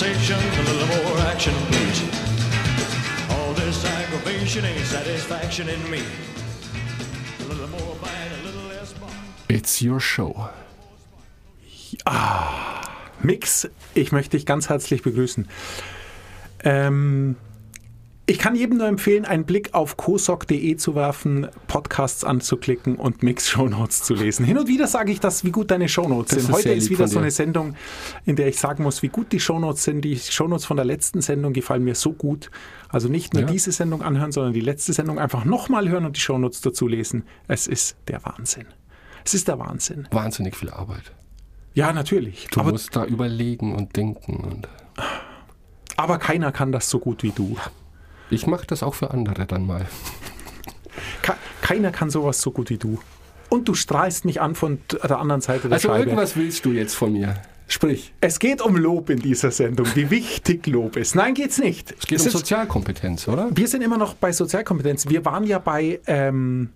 conversation, a little more action, please. All this aggravation ain't satisfaction in me. A little more bite, a little less bark. It's your show. Mix, ich möchte dich ganz herzlich begrüßen. Ähm, ich kann jedem nur empfehlen, einen Blick auf cosoc.de zu werfen, Podcasts anzuklicken und Mix-Shownotes zu lesen. Hin und wieder sage ich das, wie gut deine Shownotes Das sind. ist Heute ist wieder so eine Sendung, in der ich sagen muss, wie gut die Shownotes sind. Die Shownotes von der letzten Sendung gefallen mir so gut. Also nicht nur Ja. diese Sendung anhören, sondern die letzte Sendung einfach nochmal hören und die Shownotes dazu lesen. Es ist der Wahnsinn. Es ist der Wahnsinn. Wahnsinnig viel Arbeit. Ja, natürlich. Du musst da überlegen und denken. Und aber keiner kann das so gut wie du. Ich mache das auch für andere dann mal. Ke- Keiner kann sowas so gut wie du. Und du strahlst mich an von der anderen Seite der Also Scheibe. irgendwas willst du jetzt von mir. Sprich. Es geht um Lob in dieser Sendung, wie wichtig Lob ist. Nein, geht's nicht. Es geht Es um ist- Sozialkompetenz, oder? wir sind immer noch bei Sozialkompetenz. Wir waren ja bei ähm,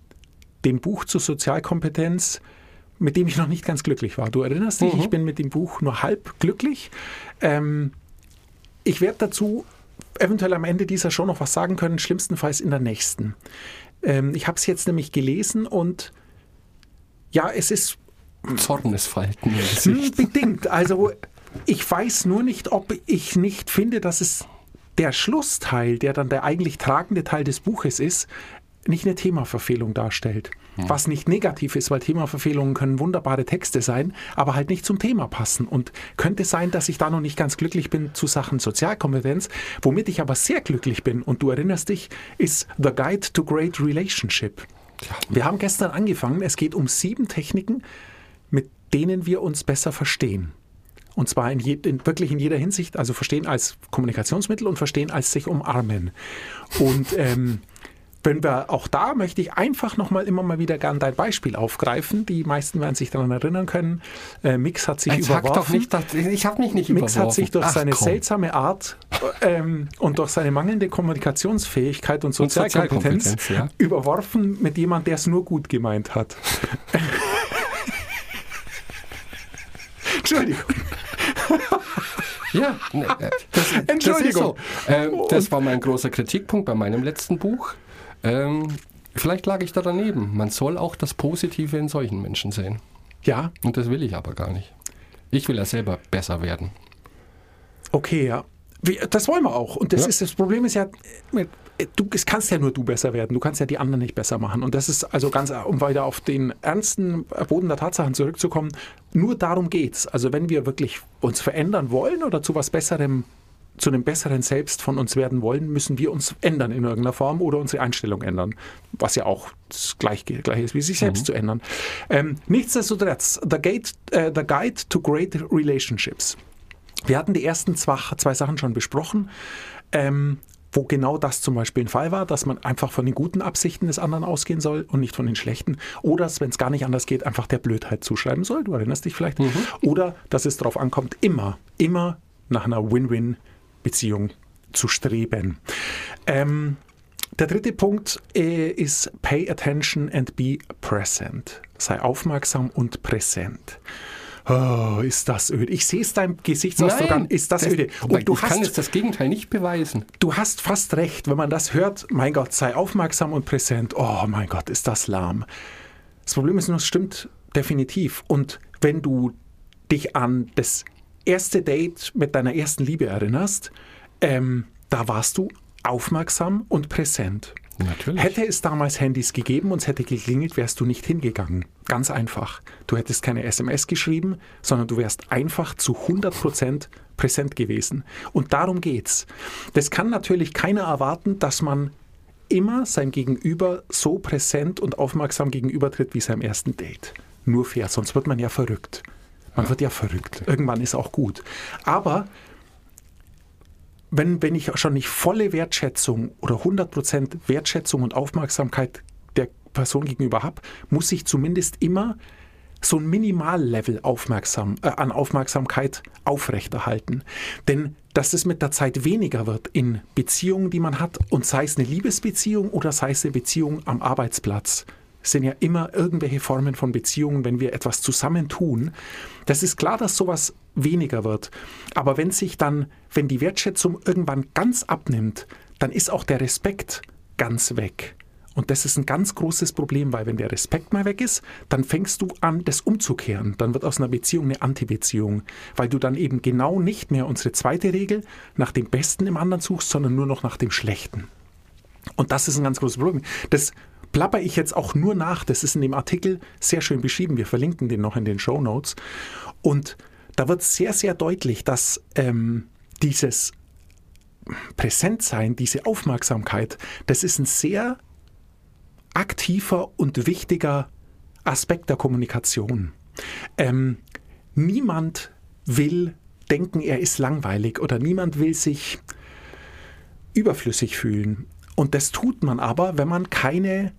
dem Buch zur Sozialkompetenz, mit dem ich noch nicht ganz glücklich war. Du erinnerst dich, ich bin mit dem Buch nur halb glücklich. Ähm, ich werde dazu eventuell am Ende dieser Show noch was sagen können, schlimmstenfalls in der nächsten. Ähm, ich habe es jetzt nämlich gelesen und ja, es ist Zornesfalten hm, bedingt. Also ich weiß nur nicht, ob ich nicht finde, dass es der Schlussteil, der dann der eigentlich tragende Teil des Buches ist, nicht eine Themaverfehlung darstellt. Was nicht negativ ist, weil Themaverfehlungen können wunderbare Texte sein, aber halt nicht zum Thema passen. Und könnte sein, dass ich da noch nicht ganz glücklich bin zu Sachen Sozialkompetenz. Womit ich aber sehr glücklich bin, und du erinnerst dich, ist The Guide to Great Relationship. Wir haben gestern angefangen. Es geht um sieben Techniken, mit denen wir uns besser verstehen. Und zwar in, je, in wirklich in jeder Hinsicht, also verstehen als Kommunikationsmittel und verstehen als sich umarmen. Und ähm, wenn wir auch da möchte ich einfach nochmal immer mal wieder gern dein Beispiel aufgreifen. Die meisten werden sich daran erinnern können. Äh, Mix hat sich Jetzt überworfen. doch nicht, ich habe mich nicht Mix überworfen. hat sich durch Ach, seine komm. seltsame Art ähm, und durch seine mangelnde Kommunikationsfähigkeit und Sozialkompetenz Sozialkompetenz, ja. überworfen mit jemand, der es nur gut gemeint hat. Entschuldigung. Ja, ne, äh, das, Entschuldigung. Das, so. ähm, das war mein großer Kritikpunkt bei meinem letzten Buch. Ähm, vielleicht lag ich da daneben. Man soll auch das Positive in solchen Menschen sehen. Ja, Und das will ich aber gar nicht. Ich will ja selber besser werden. okay, ja. Das wollen wir auch. Und das Ja. ist das Problem ist ja, äh, du es kannst ja nur du besser werden. Du kannst ja die anderen nicht besser machen. Und das ist also ganz, um weiter auf den ernsten Boden der Tatsachen zurückzukommen, nur darum geht's. Also wenn wir wirklich uns verändern wollen oder zu was Besserem zu einem besseren Selbst von uns werden wollen, müssen wir uns ändern in irgendeiner Form oder unsere Einstellung ändern. Was ja auch das gleiche, gleiche ist, wie sich selbst zu ändern. Ähm, nichtsdestotrotz, the, Gate, äh, the Guide to Great Relationships. Wir hatten die ersten zwei, zwei Sachen schon besprochen, ähm, wo genau das zum Beispiel ein Fall war, dass man einfach von den guten Absichten des anderen ausgehen soll und nicht von den schlechten. Oder, wenn es gar nicht anders geht, einfach der Blödheit zuschreiben soll. Du erinnerst dich vielleicht. Oder, dass es darauf ankommt, immer, immer nach einer Win-Win-Beziehung zu streben. Ähm, der dritte Punkt äh, ist Pay attention and be present. Sei aufmerksam und präsent. Oh, ist das öde. Ich sehe es deinem Gesichtsausdruck an. Ist das, öde. aber Und du ich kann hast, jetzt das Gegenteil nicht beweisen. du hast fast recht, wenn man das hört. Mein Gott, sei aufmerksam und präsent. Oh mein Gott, ist das lahm. Das Problem ist nur, es stimmt definitiv. Und wenn du dich an das erste Date mit deiner ersten Liebe erinnerst, ähm, da warst du aufmerksam und präsent. Natürlich. Hätte es damals Handys gegeben und es hätte geklingelt, wärst du nicht hingegangen. Ganz einfach. Du hättest keine SMS geschrieben, sondern du wärst einfach zu 100% präsent gewesen. Und darum geht's. Das kann natürlich keiner erwarten, dass man immer seinem Gegenüber so präsent und aufmerksam gegenübertritt wie seinem ersten Date. Nur fair, sonst wird man ja verrückt. Man wird ja verrückt. Irgendwann ist auch gut. Aber wenn, wenn ich schon nicht volle Wertschätzung oder 100% Wertschätzung und Aufmerksamkeit der Person gegenüber habe, muss ich zumindest immer so ein Minimallevel aufmerksam, äh, an Aufmerksamkeit aufrechterhalten. Denn dass es mit der Zeit weniger wird in Beziehungen, die man hat, und sei es eine Liebesbeziehung oder sei es eine Beziehung am Arbeitsplatz, sind ja immer irgendwelche Formen von Beziehungen, wenn wir etwas zusammen tun. Das ist klar, dass sowas weniger wird. Aber wenn sich dann, wenn die Wertschätzung irgendwann ganz abnimmt, dann ist auch der Respekt ganz weg. Und das ist ein ganz großes Problem, weil wenn der Respekt mal weg ist, dann fängst du an, das umzukehren. Dann wird aus einer Beziehung eine Antibeziehung, weil du dann eben genau nicht mehr unsere zweite Regel nach dem Besten im anderen suchst, sondern nur noch nach dem Schlechten. Und das ist ein ganz großes Problem. Das plapper ich jetzt auch nur nach. Das ist in dem Artikel sehr schön beschrieben. Wir verlinken den noch in den Show Notes. Und da wird sehr, sehr deutlich, dass ähm, dieses Präsentsein, diese Aufmerksamkeit, das ist ein sehr aktiver und wichtiger Aspekt der Kommunikation. Ähm, niemand will denken, er ist langweilig oder niemand will sich überflüssig fühlen. Und das tut man aber, wenn man keine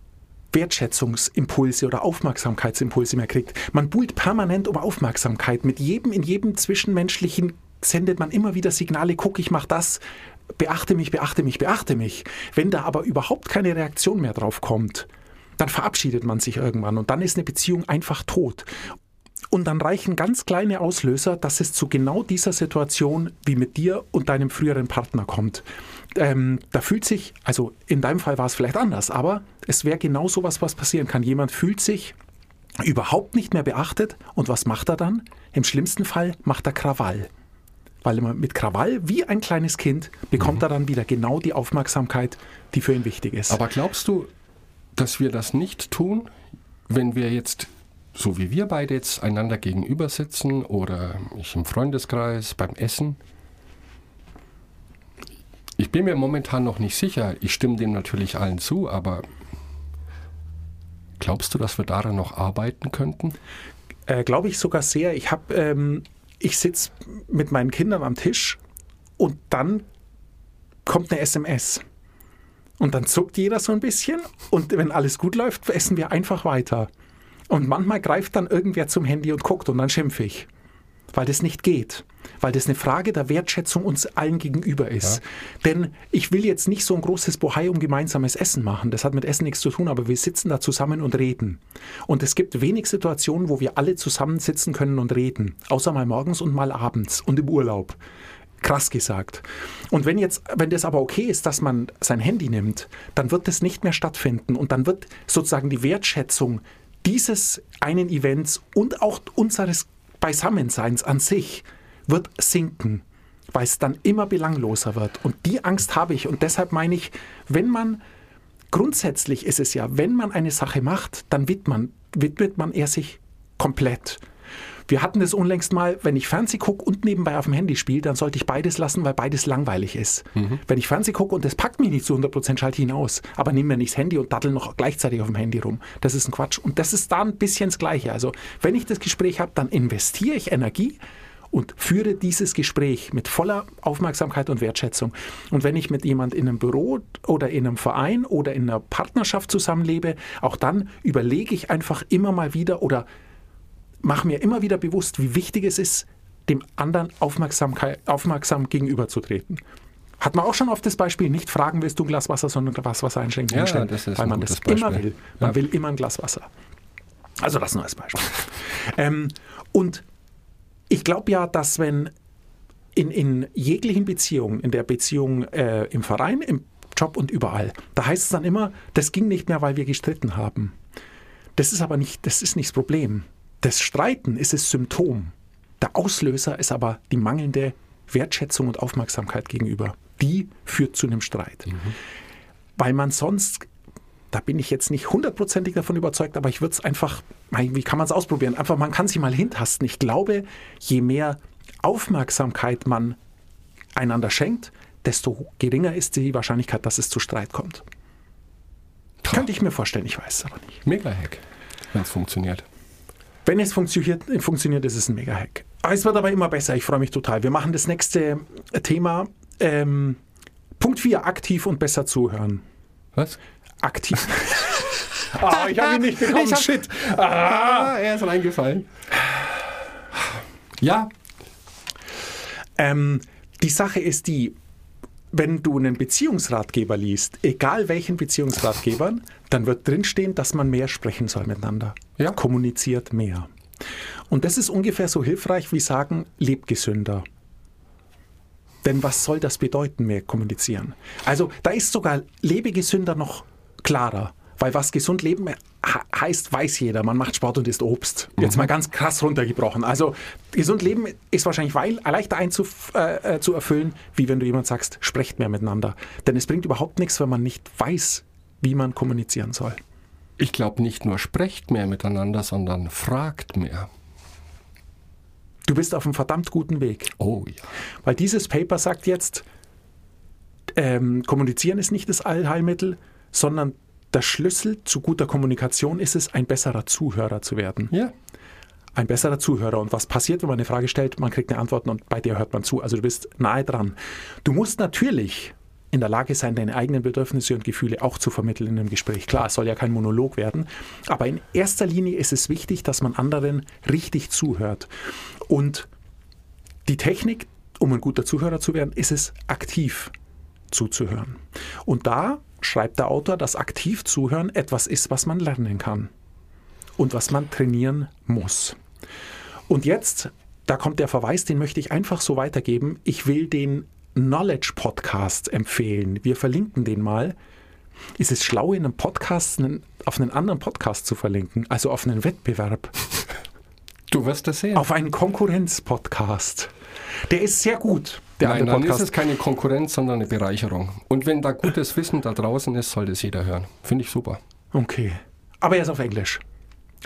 Wertschätzungsimpulse oder Aufmerksamkeitsimpulse mehr kriegt. Man buhlt permanent um Aufmerksamkeit. Mit jedem, in jedem Zwischenmenschlichen sendet man immer wieder Signale, guck, ich mach das, beachte mich, beachte mich, beachte mich. Wenn da aber überhaupt keine Reaktion mehr drauf kommt, dann verabschiedet man sich irgendwann und dann ist eine Beziehung einfach tot. Und dann reichen ganz kleine Auslöser, dass es zu genau dieser Situation wie mit dir und deinem früheren Partner kommt. Ähm, da fühlt sich, also in deinem Fall war es vielleicht anders, aber es wäre genau so was, was passieren kann. Jemand fühlt sich überhaupt nicht mehr beachtet und was macht er dann? Im schlimmsten Fall macht er Krawall weil man mit Krawall wie ein kleines Kind bekommt mhm. er dann wieder genau die Aufmerksamkeit, die für ihn wichtig ist. Aber glaubst du, dass wir das nicht tun, wenn wir jetzt, so wie wir beide jetzt, einander gegenüber sitzen oder ich im Freundeskreis beim Essen? Bin mir momentan noch nicht sicher. Ich stimme dem natürlich allen zu, aber glaubst du, dass wir daran noch arbeiten könnten? Äh, Glaube ich sogar sehr. Ich habe ähm, ich sitze mit meinen Kindern am Tisch und dann kommt eine SMS. Und dann zuckt jeder so ein bisschen und wenn alles gut läuft, essen wir einfach weiter. Und manchmal greift dann irgendwer zum Handy und guckt und dann schimpfe ich weil das nicht geht, weil das eine Frage der Wertschätzung uns allen gegenüber ist. Ja. Denn ich will jetzt nicht so ein großes Bohai um gemeinsames Essen machen, das hat mit Essen nichts zu tun, aber wir sitzen da zusammen und reden. Und es gibt wenig Situationen, wo wir alle zusammensitzen können und reden, außer mal morgens und mal abends und im Urlaub krass gesagt. Und wenn jetzt, wenn das aber okay ist, dass man sein Handy nimmt, dann wird das nicht mehr stattfinden und dann wird sozusagen die Wertschätzung dieses einen Events und auch unseres Beisammenseins an sich wird sinken, weil es dann immer belangloser wird. Und die Angst habe ich. Und deshalb meine ich, wenn man, grundsätzlich ist es ja, wenn man eine Sache macht, dann widmet man, widmet man er sich komplett. Wir hatten das unlängst mal, wenn ich Fernseh gucke und nebenbei auf dem Handy spiele, dann sollte ich beides lassen, weil beides langweilig ist. Mhm. Wenn ich Fernseh gucke und das packt mich nicht zu 100%, schalte ich ihn aus. Aber nehme mir nicht das Handy und dattel noch gleichzeitig auf dem Handy rum. Das ist ein Quatsch. Und das ist da ein bisschen das Gleiche. Also, wenn ich das Gespräch habe, dann investiere ich Energie und führe dieses Gespräch mit voller Aufmerksamkeit und Wertschätzung. Und wenn ich mit jemand in einem Büro oder in einem Verein oder in einer Partnerschaft zusammenlebe, auch dann überlege ich einfach immer mal wieder oder mache mir immer wieder bewusst, wie wichtig es ist, dem anderen aufmerksam gegenüberzutreten. Hat man auch schon oft das Beispiel, nicht fragen, willst du ein Glas Wasser, sondern ein Glas Wasser einschenken, ja, das ist weil man das Beispiel. immer will. Man ja. will immer ein Glas Wasser. Also das nur als Beispiel. ähm, und ich glaube ja, dass wenn in, in jeglichen Beziehungen, in der Beziehung äh, im Verein, im Job und überall, da heißt es dann immer, das ging nicht mehr, weil wir gestritten haben. Das ist aber nicht, das ist nicht das Problem. Das Streiten ist das Symptom. Der Auslöser ist aber die mangelnde Wertschätzung und Aufmerksamkeit gegenüber. Die führt zu einem Streit. Mhm. Weil man sonst, da bin ich jetzt nicht hundertprozentig davon überzeugt, aber ich würde es einfach, wie kann man es ausprobieren? Einfach, man kann sich mal hintasten. Ich glaube, je mehr Aufmerksamkeit man einander schenkt, desto geringer ist die Wahrscheinlichkeit, dass es zu Streit kommt. Könnte ich mir vorstellen, ich weiß es aber nicht. Mega-Hack, wenn es funktioniert. Wenn es funktioniert, funktioniert ist es ein Mega-Hack. Ah, es wird aber immer besser, ich freue mich total. Wir machen das nächste Thema. Ähm, Punkt 4, aktiv und besser zuhören. Was? Aktiv. ah, ich habe ihn nicht bekommen. Hab, Shit. Ah, er ist reingefallen. Ja. Ähm, die Sache ist die, wenn du einen Beziehungsratgeber liest, egal welchen Beziehungsratgebern, dann wird drinstehen, dass man mehr sprechen soll miteinander. Ja. Kommuniziert mehr. Und das ist ungefähr so hilfreich wie sagen, leb gesünder. Denn was soll das bedeuten, mehr kommunizieren? Also da ist sogar lebe gesünder noch klarer. Weil was gesund leben heißt, weiß jeder. Man macht Sport und isst Obst. Jetzt mal ganz krass runtergebrochen. Also gesund leben ist wahrscheinlich weil, leichter einzuf, äh, zu erfüllen, wie wenn du jemand sagst, sprecht mehr miteinander. Denn es bringt überhaupt nichts, wenn man nicht weiß, wie man kommunizieren soll. Ich glaube nicht nur sprecht mehr miteinander, sondern fragt mehr. Du bist auf einem verdammt guten Weg. Oh ja. Weil dieses Paper sagt jetzt, ähm, kommunizieren ist nicht das Allheilmittel, sondern der Schlüssel zu guter Kommunikation ist es, ein besserer Zuhörer zu werden. Ja. Ein besserer Zuhörer. Und was passiert, wenn man eine Frage stellt? Man kriegt eine Antwort und bei dir hört man zu. Also du bist nahe dran. Du musst natürlich in der Lage sein, deine eigenen Bedürfnisse und Gefühle auch zu vermitteln in einem Gespräch. Klar, es soll ja kein Monolog werden, aber in erster Linie ist es wichtig, dass man anderen richtig zuhört. Und die Technik, um ein guter Zuhörer zu werden, ist es, aktiv zuzuhören. Und da schreibt der Autor, dass aktiv zuhören etwas ist, was man lernen kann und was man trainieren muss. Und jetzt, da kommt der Verweis, den möchte ich einfach so weitergeben. Ich will den Knowledge Podcast empfehlen. Wir verlinken den mal. Ist es schlau, in einem Podcast einen, auf einen anderen Podcast zu verlinken, also auf einen Wettbewerb? Du wirst das sehen. Auf einen Konkurrenz-Podcast. Der ist sehr gut. Der Nein, andere dann ist Podcast. es keine Konkurrenz, sondern eine Bereicherung. Und wenn da gutes Wissen da draußen ist, soll das jeder hören. Finde ich super. Okay. Aber er ist auf Englisch.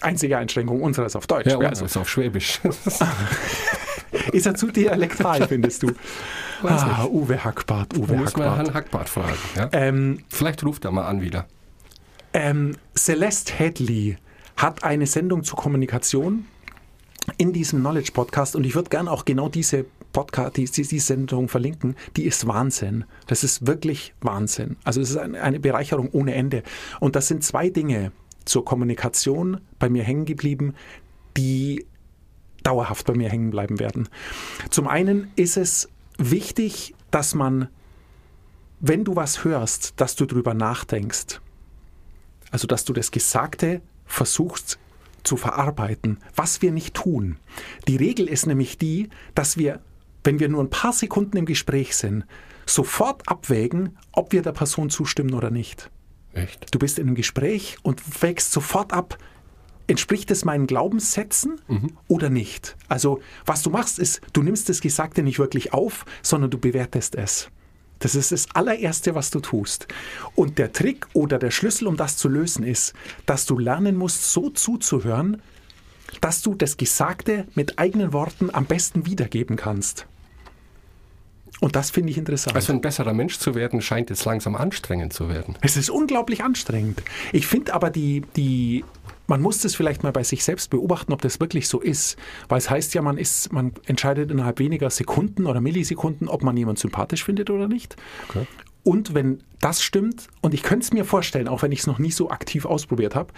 Einzige Einschränkung, unserer ist auf Deutsch. Ja, und also, ist auf Schwäbisch. ist er zu dialektal, findest du? Weiß Ah, Uwe Hackbart, Uwe Muss man Hackbart. Herrn Hackbart fragen. Ja? Ähm, Vielleicht ruft er mal an wieder. ähm, Celeste Hadley hat eine Sendung zur Kommunikation in diesem Knowledge Podcast und ich würde gerne auch genau diese Podcast, die, die, Sendung verlinken. Die ist Wahnsinn. Das ist wirklich Wahnsinn. Also es ist eine, eine Bereicherung ohne Ende. Und das sind zwei Dinge zur Kommunikation bei mir hängen geblieben, die dauerhaft bei mir hängen bleiben werden. Zum einen ist es wichtig, dass man, wenn du was hörst, dass du drüber nachdenkst. Also, dass du das Gesagte versuchst zu verarbeiten, was wir nicht tun. Die Regel ist nämlich die, dass wir, wenn wir nur ein paar Sekunden im Gespräch sind, sofort abwägen, ob wir der Person zustimmen oder nicht. Echt? Du bist in einem Gespräch und wägst sofort ab, entspricht es meinen Glaubenssätzen oder nicht? Also, was du machst, ist, du nimmst das Gesagte nicht wirklich auf, sondern du bewertest es. Das ist das allererste, was du tust. Und der Trick oder der Schlüssel, um das zu lösen, ist, dass du lernen musst, so zuzuhören, dass du das Gesagte mit eigenen Worten am besten wiedergeben kannst. Und das finde ich interessant. Also ein besserer Mensch zu werden, scheint jetzt langsam anstrengend zu werden. Es ist unglaublich anstrengend. Ich finde aber die, die, man muss das vielleicht mal bei sich selbst beobachten, ob das wirklich so ist. Weil es heißt ja, man ist, man entscheidet innerhalb weniger Sekunden oder Millisekunden, ob man jemanden sympathisch findet oder nicht. Okay. Und wenn das stimmt, und ich könnte es mir vorstellen, auch wenn ich es noch nie so aktiv ausprobiert habe,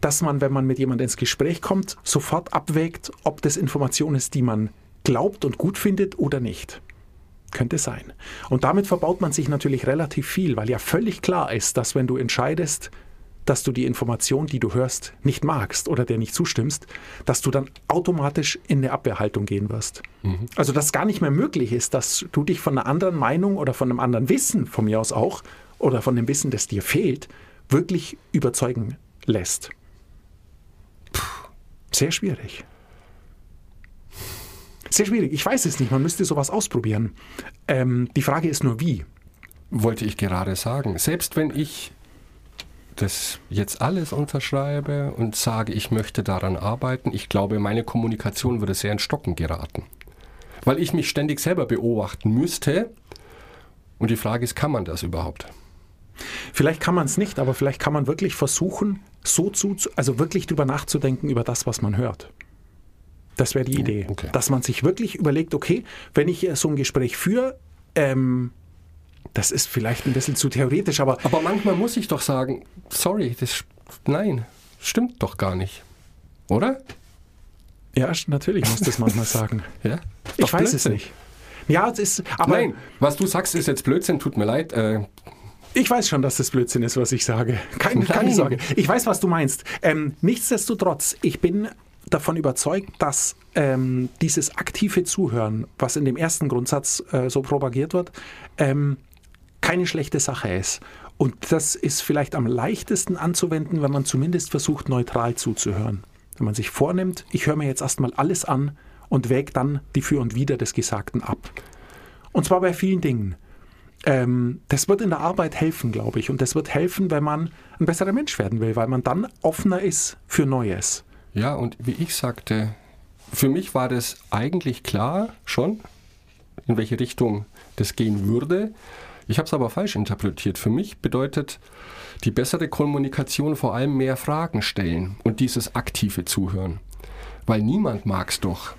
dass man, wenn man mit jemandem ins Gespräch kommt, sofort abwägt, ob das Information ist, die man glaubt und gut findet oder nicht. Könnte sein. Und damit verbaut man sich natürlich relativ viel, weil ja völlig klar ist, dass wenn du entscheidest, dass du die Information, die du hörst, nicht magst oder der nicht zustimmst, dass du dann automatisch in eine Abwehrhaltung gehen wirst. Also dass gar nicht mehr möglich ist, dass du dich von einer anderen Meinung oder von einem anderen Wissen, von mir aus auch, oder von dem Wissen, das dir fehlt, wirklich überzeugen lässt. Puh, sehr schwierig. Sehr schwierig. Ich weiß es nicht. Man müsste sowas ausprobieren. Ähm, die Frage ist nur, wie. Wollte ich gerade sagen. Selbst wenn ich das jetzt alles unterschreibe und sage, ich möchte daran arbeiten, ich glaube, meine Kommunikation würde sehr in Stocken geraten. Weil ich mich ständig selber beobachten müsste. Und die Frage ist, kann man das überhaupt? Vielleicht kann man es nicht, aber vielleicht kann man wirklich versuchen, so zu, also wirklich drüber nachzudenken über das, was man hört. Das wäre die Idee. okay. Dass man sich wirklich überlegt, okay, wenn ich so ein Gespräch führe, ähm, das ist vielleicht ein bisschen zu theoretisch, aber Aber manchmal muss ich doch sagen, sorry, das nein, stimmt doch gar nicht. Oder? ja, natürlich muss das manchmal sagen. Ja? Ich weiß es Blödsinn. nicht. Ja, es ist, aber Nein, was du sagst, ist jetzt Blödsinn, tut mir leid. Äh, ich weiß schon, dass das Blödsinn ist, was ich sage. Keine, keine. Sorge. Ich weiß, was du meinst. Ähm, nichtsdestotrotz, ich bin davon überzeugt, dass ähm, dieses aktive Zuhören, was in dem ersten Grundsatz äh, so propagiert wird, ähm, keine schlechte Sache ist. Und das ist vielleicht am leichtesten anzuwenden, wenn man zumindest versucht, neutral zuzuhören. Wenn man sich vornimmt, ich höre mir jetzt erstmal alles an und wäge dann die Für und Wider des Gesagten ab. Und zwar bei vielen Dingen. Ähm, das wird in der Arbeit helfen, glaube ich. Und das wird helfen, wenn man ein besserer Mensch werden will, weil man dann offener ist für Neues. Ja, und wie ich sagte, für mich war das eigentlich klar schon, in welche Richtung das gehen würde. Ich habe es aber falsch interpretiert. Für mich bedeutet die bessere Kommunikation vor allem mehr Fragen stellen und dieses aktive Zuhören. Weil niemand mag es doch,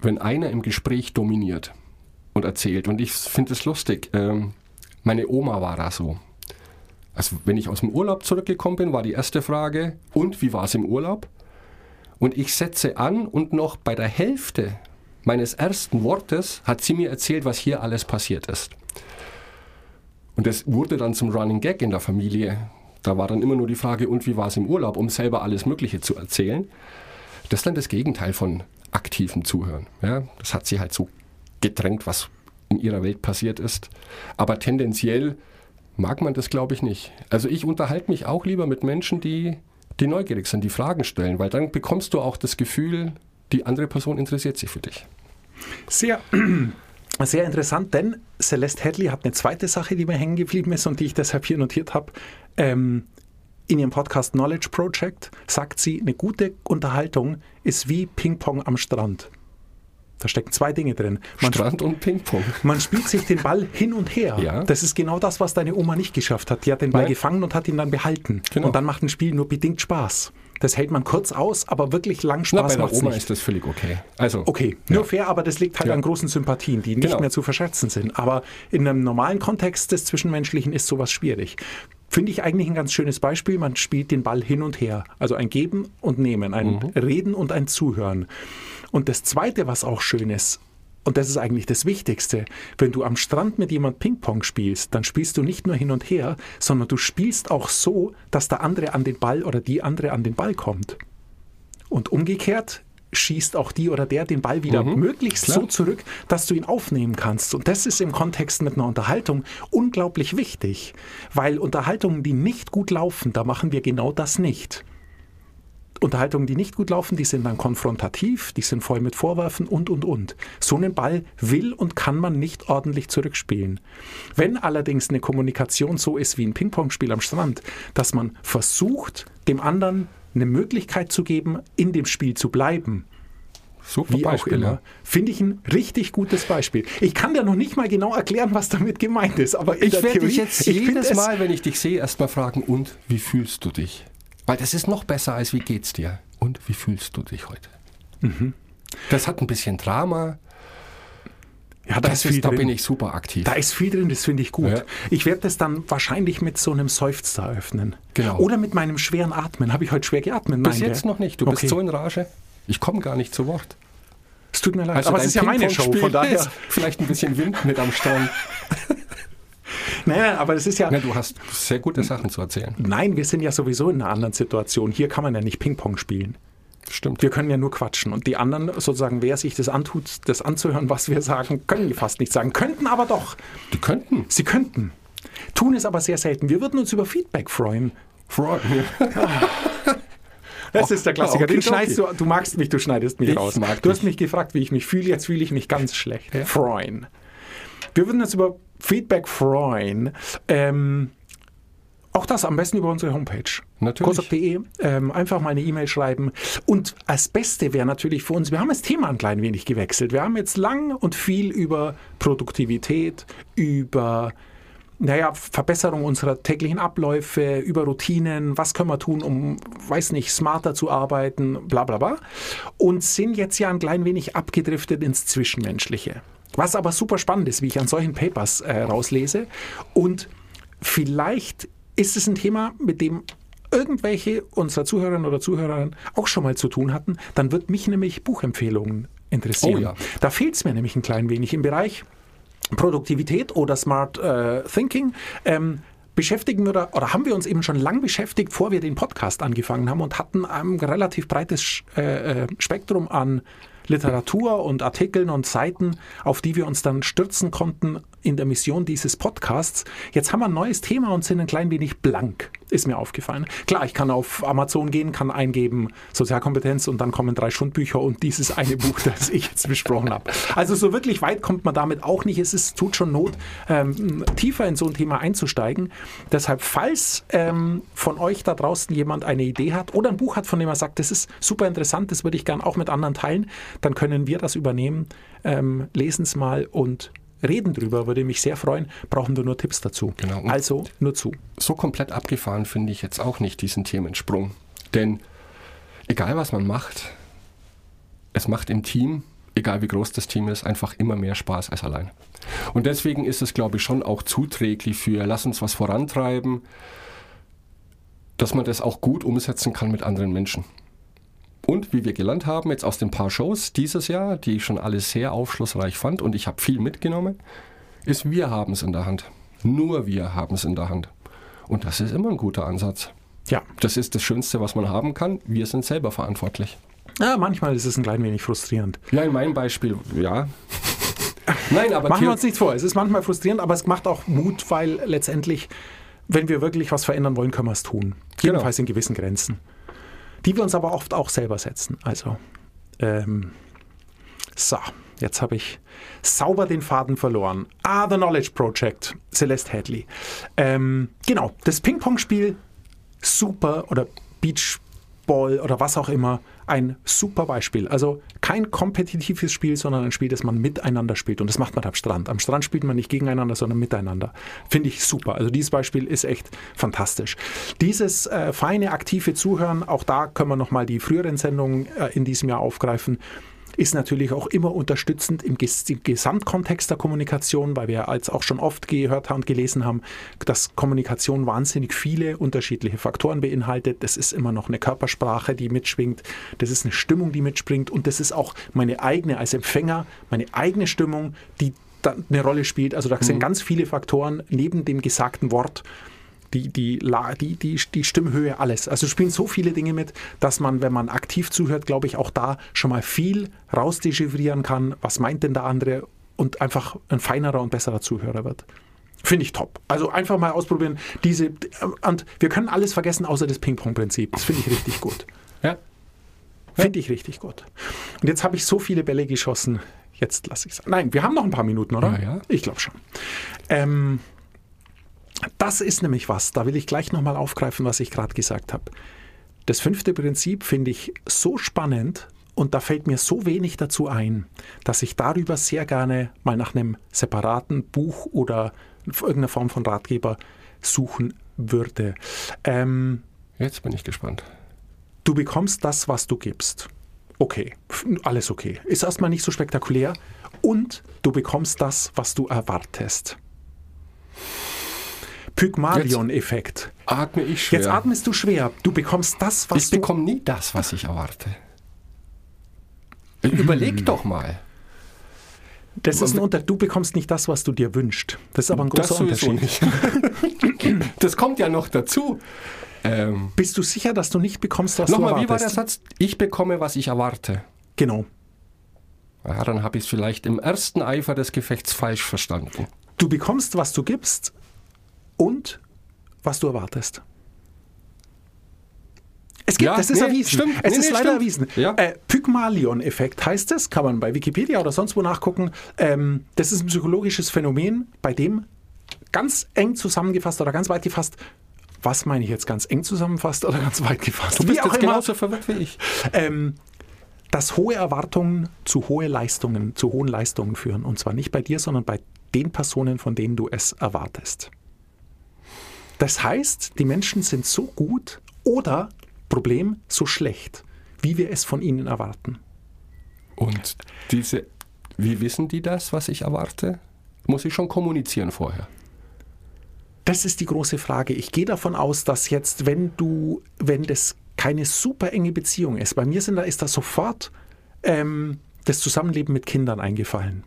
wenn einer im Gespräch dominiert und erzählt. Und ich finde es lustig. Ähm, meine Oma war da so. Also wenn ich aus dem Urlaub zurückgekommen bin, war die erste Frage, und wie war es im Urlaub? Und ich setze an und noch bei der Hälfte meines ersten Wortes hat sie mir erzählt, was hier alles passiert ist. Und das wurde dann zum Running Gag in der Familie. Da war dann immer nur die Frage, und wie war es im Urlaub, um selber alles Mögliche zu erzählen. Das ist dann das Gegenteil von aktivem Zuhören. Ja, das hat sie halt so gedrängt, was in ihrer Welt passiert ist. Aber tendenziell mag man das, glaube ich, nicht. Also ich unterhalte mich auch lieber mit Menschen, die, die neugierig sind, die Fragen stellen, weil dann bekommst du auch das Gefühl, die andere Person interessiert sich für dich. Sehr, sehr interessant, denn Celeste Hadley hat eine zweite Sache, die mir hängen geblieben ist und die ich deshalb hier notiert habe. Ähm, in ihrem Podcast Knowledge Project sagt sie, eine gute Unterhaltung ist wie Ping-Pong am Strand. Da stecken zwei Dinge drin. Man, Strand und Ping-Pong. man spielt sich den Ball hin und her. Ja. Das ist genau das, was deine Oma nicht geschafft hat. Die hat den Ball Nein. gefangen und hat ihn dann behalten. Genau. Und dann macht ein Spiel nur bedingt Spaß. Das hält man kurz aus, aber wirklich lang Spaß bei der Oma nicht. ist das völlig okay. Also, Okay, nur fair, aber das liegt halt Ja. an großen Sympathien, die nicht Genau. mehr zu verschätzen sind. Aber in einem normalen Kontext des Zwischenmenschlichen ist sowas schwierig. Finde ich eigentlich ein ganz schönes Beispiel. Man spielt den Ball hin und her. Also ein Geben und Nehmen, ein Reden und ein Zuhören. Und das Zweite, was auch schön ist, und das ist eigentlich das Wichtigste, wenn du am Strand mit jemand Ping-Pong spielst, dann spielst du nicht nur hin und her, sondern du spielst auch so, dass der andere an den Ball oder die andere an den Ball kommt. Und umgekehrt schießt auch die oder der den Ball wieder möglichst klar. so zurück, dass du ihn aufnehmen kannst. Und das ist im Kontext mit einer Unterhaltung unglaublich wichtig, weil Unterhaltungen, die nicht gut laufen, da machen wir genau das nicht. Unterhaltungen, die nicht gut laufen, die sind dann konfrontativ, die sind voll mit Vorwürfen und, und, und. So einen Ball will und kann man nicht ordentlich zurückspielen. Wenn allerdings eine Kommunikation so ist wie ein Ping-Pong-Spiel am Strand, dass man versucht, dem anderen eine Möglichkeit zu geben, in dem Spiel zu bleiben, super wie auch Beispiel. immer, ja. finde ich ein richtig gutes Beispiel. Ich kann dir noch nicht mal genau erklären, was damit gemeint ist, aber Ich werde dich jetzt jedes es- Mal, wenn ich dich sehe, erstmal fragen, und wie fühlst du dich? Weil das ist noch besser als wie geht's dir? Und wie fühlst du dich heute? Mhm. Das hat ein bisschen Drama. Ja, da Das ist viel ist, da bin ich super aktiv. Da ist viel drin, das finde ich gut. Ja. Ich werde das dann wahrscheinlich mit so einem Seufzer eröffnen. Genau. Oder mit meinem schweren Atmen. Habe ich heute schwer geatmet? Bis Nein, jetzt gell? noch nicht. Du okay. bist so in Rage. Ich komme gar nicht zu Wort. Es tut mir leid, Also aber es ist ja meine Show, von daher. Vielleicht ein bisschen Wind mit am Strand. Nein, nein, aber es ist ja. Ja, du hast sehr gute Sachen zu erzählen. Nein, wir sind ja sowieso in einer anderen Situation. Hier kann man ja nicht Ping-Pong spielen. Stimmt. Wir können ja nur quatschen. Und die anderen, sozusagen, wer sich das antut, das anzuhören, was wir sagen, können die fast nicht sagen. Könnten aber doch. Die könnten. Sie könnten. Tun es aber sehr selten. Wir würden uns über Feedback freuen. Freud. Das ist der Klassiker. Okay, Den schneidest okay. du, du magst mich, du schneidest mich Ich raus. du dich. hast mich gefragt, wie ich mich fühle. Jetzt fühle ich mich ganz schlecht. Ja. Freuen. Wir würden uns über Feedback freuen. Ähm, auch das am besten über unsere Homepage. Natürlich. Ähm, einfach mal eine E-Mail schreiben. Und als Beste wäre natürlich für uns, wir haben das Thema ein klein wenig gewechselt. Wir haben jetzt lang und viel über Produktivität, über naja, Verbesserung unserer täglichen Abläufe, über Routinen, was können wir tun, um, weiß nicht, smarter zu arbeiten, bla bla bla. Und sind jetzt ja ein klein wenig abgedriftet ins Zwischenmenschliche. Was aber super spannend ist, wie ich an solchen Papers äh, rauslese. Und vielleicht ist es ein Thema, mit dem irgendwelche unserer Zuhörerinnen oder Zuhörer auch schon mal zu tun hatten, dann wird mich nämlich Buchempfehlungen interessieren. Oh ja. Da fehlt es mir nämlich ein klein wenig im Bereich Produktivität oder Smart äh, Thinking. Ähm, beschäftigen wir da, oder haben wir uns eben schon lang beschäftigt, vor wir den Podcast angefangen haben und hatten ein relativ breites äh, äh, Spektrum an Literatur und Artikeln und Seiten, auf die wir uns dann stürzen konnten in der Mission dieses Podcasts. Jetzt haben wir ein neues Thema und sind ein klein wenig blank, ist mir aufgefallen. Klar, ich kann auf Amazon gehen, kann eingeben Sozialkompetenz und dann kommen drei Schundbücher und dieses eine Buch, das ich jetzt besprochen habe. Also so wirklich weit kommt man damit auch nicht. Es ist, tut schon Not, ähm, tiefer in so ein Thema einzusteigen. Deshalb, falls ähm, von euch da draußen jemand eine Idee hat oder ein Buch hat, von dem er sagt, das ist super interessant, das würde ich gern auch mit anderen teilen, dann können wir das übernehmen, ähm, lesen es mal und reden drüber, würde mich sehr freuen. Brauchen wir nur Tipps dazu. Genau. Und Also nur zu. So komplett abgefahren finde ich jetzt auch nicht diesen Themensprung. Denn egal was man macht, es macht im Team, egal wie groß das Team ist, einfach immer mehr Spaß als allein. Und deswegen ist es, glaube ich, schon auch zuträglich für, lass uns was vorantreiben, dass man das auch gut umsetzen kann mit anderen Menschen. Und wie wir gelernt haben, jetzt aus den paar Shows dieses Jahr, die ich schon alle sehr aufschlussreich fand und ich habe viel mitgenommen, ist, wir haben es in der Hand. Nur wir haben es in der Hand. Und das ist immer ein guter Ansatz. Ja. Das ist das Schönste, was man haben kann. Wir sind selber verantwortlich. ja, manchmal ist es ein klein wenig frustrierend. Ja, in meinem Beispiel, ja. Nein, aber Machen wir uns nichts vor. Es ist manchmal frustrierend, aber es macht auch Mut, weil letztendlich, wenn wir wirklich was verändern wollen, können wir es tun. Genau. Jedenfalls in gewissen Grenzen. Die wir uns aber oft auch selber setzen. Also, ähm, so, jetzt habe ich sauber den Faden verloren. Ah, The Knowledge Project, Celeste Hadley. Ähm, genau, das Ping-Pong-Spiel, super, oder Beachball oder was auch immer, ein super Beispiel. Also kein kompetitives Spiel, sondern ein Spiel, das man miteinander spielt. Und das macht man am Strand. Am Strand spielt man nicht gegeneinander, sondern miteinander. Finde ich super. Also dieses Beispiel ist echt fantastisch. Dieses äh, feine, aktive Zuhören, auch da können wir nochmal die früheren Sendungen äh, in diesem Jahr aufgreifen ist natürlich auch immer unterstützend im, im Gesamtkontext der Kommunikation, weil wir jetzt auch schon oft gehört haben und gelesen haben, dass Kommunikation wahnsinnig viele unterschiedliche Faktoren beinhaltet. Das ist immer noch eine Körpersprache, die mitschwingt. Das ist eine Stimmung, die mitspringt. Und das ist auch meine eigene als Empfänger, meine eigene Stimmung, die da eine Rolle spielt. Also da sind ganz viele Faktoren neben dem gesagten Wort die, die, die, die, die Stimmhöhe, alles. Also spielen so viele Dinge mit, dass man, wenn man aktiv zuhört, glaube ich, auch da schon mal viel rausdechiffrieren kann. Was meint denn der andere? Und einfach ein feinerer und besserer Zuhörer wird. Finde ich top. Also einfach mal ausprobieren. Diese, und wir können alles vergessen, außer das Ping-Pong-Prinzip. Das finde ich richtig gut. Ja. Finde ich richtig gut. Und jetzt habe ich so viele Bälle geschossen. Jetzt lasse ich es. Nein, wir haben noch ein paar Minuten, oder? Ja, ja. Ich glaube schon. Ähm, das ist nämlich was, da will ich gleich nochmal aufgreifen, was ich gerade gesagt habe. Das fünfte Prinzip finde ich so spannend und da fällt mir so wenig dazu ein, dass ich darüber sehr gerne mal nach einem separaten Buch oder irgendeiner Form von Ratgeber suchen würde. Ähm, Jetzt bin ich gespannt. du bekommst das, was du gibst. Okay, alles okay. Ist erstmal nicht so spektakulär. Und du bekommst das, was du erwartest. Pygmalion-Effekt. Atme ich schwer. Jetzt atmest du schwer. Du bekommst das, was ich du bekomme nie das, was ich erwarte. Überleg doch mal. Das ist ein Unter du bekommst nicht das, was du dir wünschst. Das ist aber ein großer sowieso Unterschied. das kommt ja noch dazu. Ähm, Bist du sicher, dass du nicht bekommst, was du Nochmal, erwartest? wie war der Satz? Ich bekomme, was ich erwarte. Genau. Ja, dann habe ich es vielleicht im ersten Eifer des Gefechts falsch verstanden. Du bekommst, was du gibst und was du erwartest. Es gibt, Ja, das ist nee, erwiesen. stimmt. Es Nee, ist nee, leider stimmt. erwiesen. Ja. Äh, Pygmalion-Effekt heißt es, kann man bei Wikipedia oder sonst wo nachgucken. Ähm, das ist ein psychologisches Phänomen, bei dem ganz eng zusammengefasst oder ganz weit gefasst, was meine ich jetzt ganz eng zusammengefasst oder ganz weit gefasst? Du bist jetzt immer, genauso verwirrt wie ich. ähm, dass hohe Erwartungen zu hohe Leistungen, zu hohen Leistungen führen. Und zwar nicht bei dir, sondern bei den Personen, von denen du es erwartest. Das heißt, die Menschen sind so gut oder, Problem, so schlecht, wie wir es von ihnen erwarten. Und diese, wie wissen die das, was ich erwarte? Muss ich schon kommunizieren vorher? Das ist die große Frage. Ich gehe davon aus, dass jetzt, wenn du, wenn das keine super enge Beziehung ist, bei mir sind da ist da sofort ähm, das Zusammenleben mit Kindern eingefallen.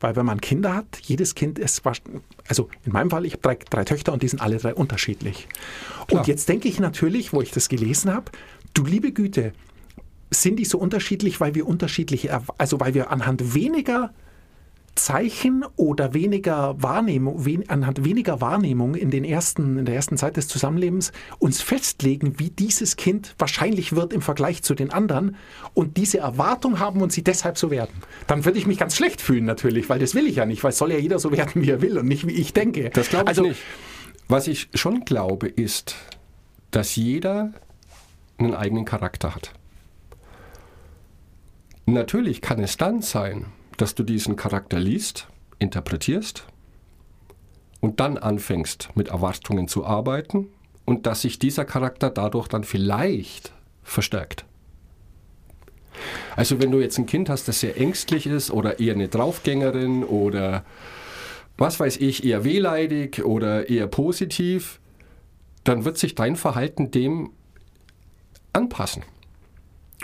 Weil wenn man Kinder hat, jedes Kind ist, also in meinem Fall, ich habe drei, drei Töchter und die sind alle drei unterschiedlich. Klar. Und jetzt denke ich natürlich, wo ich das gelesen habe, du liebe Güte, sind die so unterschiedlich, weil wir unterschiedliche, also weil wir anhand weniger Zeichen oder weniger Wahrnehmung, wen, anhand weniger Wahrnehmung in, den ersten, in der ersten Zeit des Zusammenlebens uns festlegen, wie dieses Kind wahrscheinlich wird im Vergleich zu den anderen und diese Erwartung haben und sie deshalb so werden. Dann würde ich mich ganz schlecht fühlen natürlich, weil das will ich ja nicht, weil soll ja jeder so werden, wie er will und nicht wie ich denke. Das glaube ich also, nicht. Was ich schon glaube, ist, dass jeder einen eigenen Charakter hat. Natürlich kann es dann sein, dass du diesen Charakter liest, interpretierst und dann anfängst mit Erwartungen zu arbeiten und dass sich dieser Charakter dadurch dann vielleicht verstärkt. Also wenn du jetzt ein Kind hast, das sehr ängstlich ist oder eher eine Draufgängerin oder was weiß ich, eher wehleidig oder eher positiv, dann wird sich dein Verhalten dem anpassen.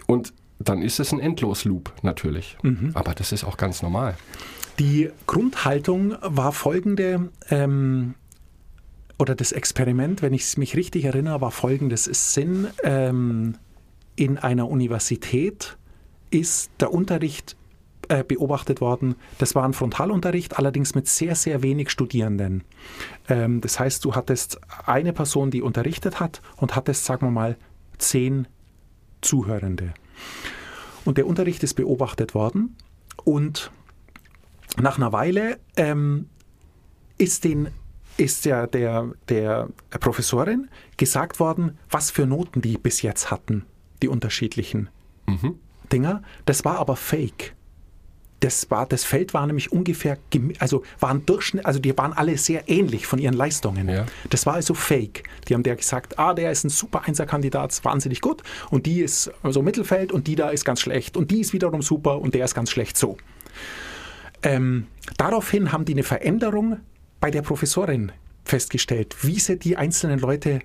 Und dann ist es ein Endlosloop natürlich. Aber das ist auch ganz normal. Die Grundhaltung war folgende, ähm, oder das Experiment, wenn ich mich richtig erinnere, war folgendes. Es sind ähm, in einer Universität ist der Unterricht äh, beobachtet worden. Das war ein Frontalunterricht, allerdings mit sehr, sehr wenig Studierenden. Ähm, das heißt, du hattest eine Person, die unterrichtet hat und hattest, sagen wir mal, zehn Zuhörende. Und der Unterricht ist beobachtet worden und nach einer Weile ähm, ist, den, ist der, der, der Professorin gesagt worden, was für Noten die bis jetzt hatten, die unterschiedlichen Dinger. Das war aber fake. Das, war, das Feld war nämlich ungefähr, also waren Durchschnitt, also die waren alle sehr ähnlich von ihren Leistungen. Ja. Das war also fake. Die haben der gesagt, ah, der ist ein super Einserkandidat, wahnsinnig gut und die ist so Mittelfeld und die da ist ganz schlecht und die ist wiederum super und der ist ganz schlecht so. Ähm, daraufhin haben die eine Veränderung bei der Professorin festgestellt, wie sie die einzelnen Leute,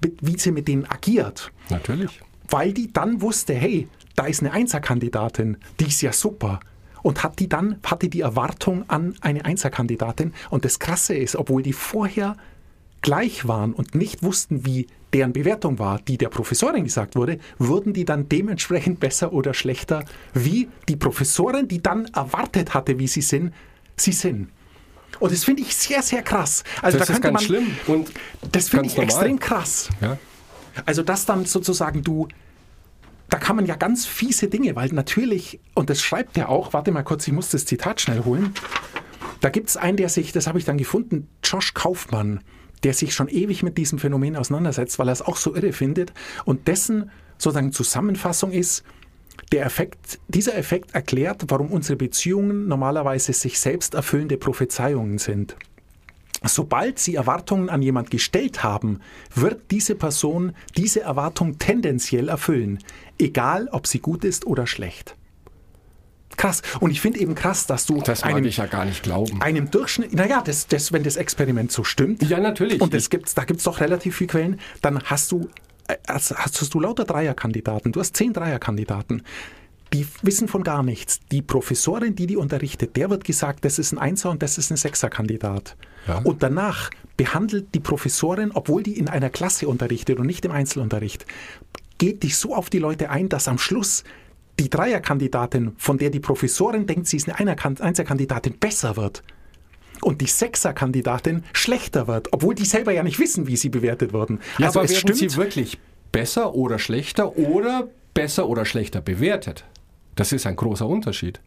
wie sie mit denen agiert Natürlich. weil die dann wusste, hey, da ist eine Einserkandidatin, die ist ja super. Und hat die dann, hatte die Erwartung an eine Einserkandidatin. Und das Krasse ist, obwohl die vorher gleich waren und nicht wussten, wie deren Bewertung war, die der Professorin gesagt wurde, wurden die dann dementsprechend besser oder schlechter, wie die Professorin, die dann erwartet hatte, wie sie sind, sie sind. Und das finde ich sehr, sehr krass. Also Das da ist ganz man, schlimm und das finde ich normal. extrem krass. Ja. Also dass dann sozusagen du, da kann man ja ganz fiese Dinge, weil natürlich, und das schreibt er auch, warte mal kurz, ich muss das Zitat schnell holen. Da gibt es einen, der sich, das habe ich dann gefunden, Josh Kaufmann, der sich schon ewig mit diesem Phänomen auseinandersetzt, weil er es auch so irre findet. Und dessen sozusagen Zusammenfassung ist, der Effekt, dieser Effekt erklärt, warum unsere Beziehungen normalerweise sich selbst erfüllende Prophezeiungen sind. Sobald Sie Erwartungen an jemand gestellt haben, wird diese Person diese Erwartung tendenziell erfüllen, egal ob sie gut ist oder schlecht. Krass. Und ich finde eben krass, dass du Das einem, ich ja gar nicht glauben. einem Durchschnitt, naja, das, das, wenn das Experiment so stimmt, Ja, natürlich. und das gibt's, da gibt es doch relativ viele Quellen, dann hast du, äh, hast, hast du lauter Dreierkandidaten. Du hast zehn Dreierkandidaten. Die wissen von gar nichts. Die Professorin, die die unterrichtet, der wird gesagt, das ist ein Einser und das ist ein Sechserkandidat. Ja. Und danach behandelt die Professorin, obwohl die in einer Klasse unterrichtet und nicht im Einzelunterricht, geht die so auf die Leute ein, dass am Schluss die Dreierkandidatin, von der die Professorin denkt, sie ist eine Einserkandidatin, besser wird und die Sechserkandidatin schlechter wird, obwohl die selber ja nicht wissen, wie sie bewertet wurden. Ja, also aber es werden stimmt. sie wirklich besser oder schlechter oder besser oder schlechter bewertet? Das ist ein großer Unterschied.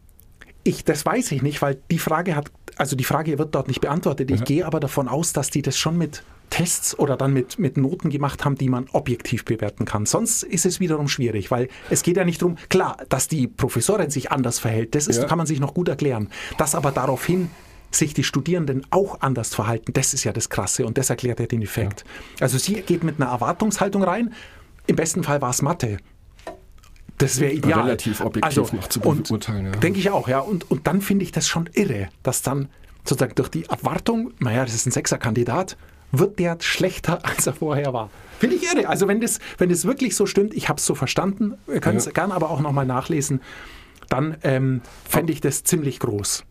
Ich, das weiß ich nicht, weil die Frage hat, also die Frage wird dort nicht beantwortet. Ich Ja. gehe aber davon aus, dass die das schon mit Tests oder dann mit, mit Noten gemacht haben, die man objektiv bewerten kann. Sonst ist es wiederum schwierig, weil es geht ja nicht darum, klar, dass die Professorin sich anders verhält, das ist, Ja. kann man sich noch gut erklären. Dass aber daraufhin sich die Studierenden auch anders verhalten, das ist ja das Krasse und das erklärt ja den Effekt. Also sie geht mit einer Erwartungshaltung rein, im besten Fall war es Mathe. Das wäre ideal. Relativ objektiv noch zu beurteilen, ja. Denke ich auch, ja. Und, und dann finde ich das schon irre, dass dann sozusagen durch die Erwartung, naja, das ist ein Sechserkandidat, wird der schlechter, als er vorher war. Finde ich irre. Also wenn das, wenn das wirklich so stimmt, ich habe es so verstanden, wir können es Ja. gern aber auch nochmal nachlesen, dann ähm, fände ich das ziemlich groß.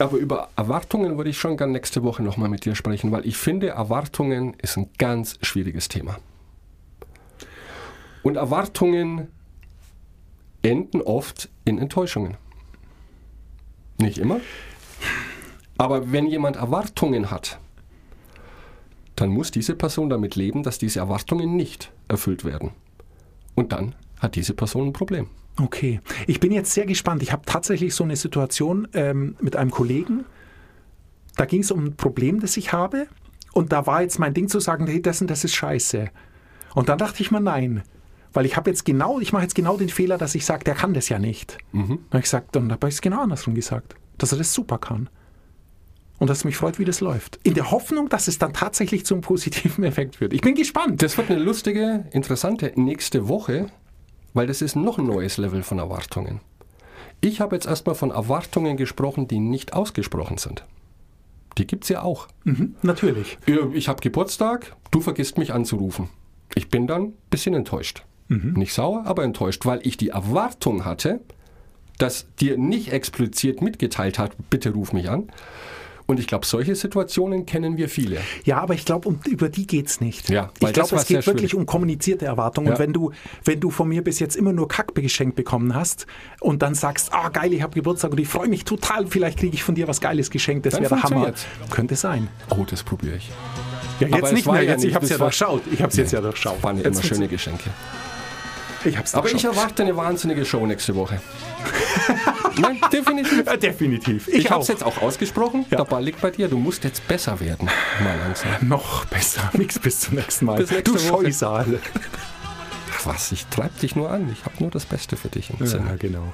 Aber über Erwartungen würde ich schon gerne nächste Woche nochmal mit dir sprechen, weil ich finde, Erwartungen ist ein ganz schwieriges Thema. Und Erwartungen enden oft in Enttäuschungen. Nicht immer. Aber wenn jemand Erwartungen hat, dann muss diese Person damit leben, dass diese Erwartungen nicht erfüllt werden. Und dann hat diese Person ein Problem. Okay, ich bin jetzt sehr gespannt. Ich habe tatsächlich so eine Situation ähm, mit einem Kollegen. Da ging es um ein Problem, das ich habe. Und da war jetzt mein Ding zu sagen, hey, das und das ist scheiße. Und dann dachte ich mir, nein. Weil ich habe jetzt genau, ich mache jetzt genau den Fehler, dass ich sage, der kann das ja nicht. Mhm. Habe ich gesagt, dann habe ich es genau andersrum gesagt, dass er das super kann. Und dass es mich freut, wie das läuft. In der Hoffnung, dass es dann tatsächlich zum positiven Effekt wird. Ich bin gespannt. Das wird eine lustige, interessante nächste Woche, weil das ist noch ein neues Level von Erwartungen. Ich habe jetzt erstmal von Erwartungen gesprochen, die nicht ausgesprochen sind. Die gibt es ja auch. Mhm, natürlich. Ich habe Geburtstag, du vergisst mich anzurufen. Ich bin dann ein bisschen enttäuscht. Mhm. Nicht sauer, aber enttäuscht, weil ich die Erwartung hatte, dass dir nicht explizit mitgeteilt hat, bitte ruf mich an. Und ich glaube, solche Situationen kennen wir viele. Ja, aber ich glaube, um, über die geht es nicht. Ja, ich glaube, es geht wirklich um kommunizierte Erwartungen. Ja. Und wenn du, wenn du von mir bis jetzt immer nur Kack geschenkt bekommen hast und dann sagst, ah geil, ich habe Geburtstag und ich freue mich total, vielleicht kriege ich von dir was Geiles geschenkt, das wäre der Hammer. Könnte sein. Oh, das probiere ich. Ja, jetzt aber nicht mehr, jetzt, ja ich habe es ja durchschaut. Ich habe es nee, jetzt ja durchschaut. Waren ja immer schöne Geschenke. Ich hab's Aber ich erwarte eine wahnsinnige Show nächste Woche. Nein, definitiv. Ja, definitiv. Ich, ich habe es jetzt auch ausgesprochen. Ja. Der Ball liegt bei dir. Du musst jetzt besser werden. Mal langsam. Noch besser. Nix bis zum nächsten Mal. Nächste du Scheusal. Was? Ich treib dich nur an. Ich habe nur das Beste für dich im Sinne. Ja, genau.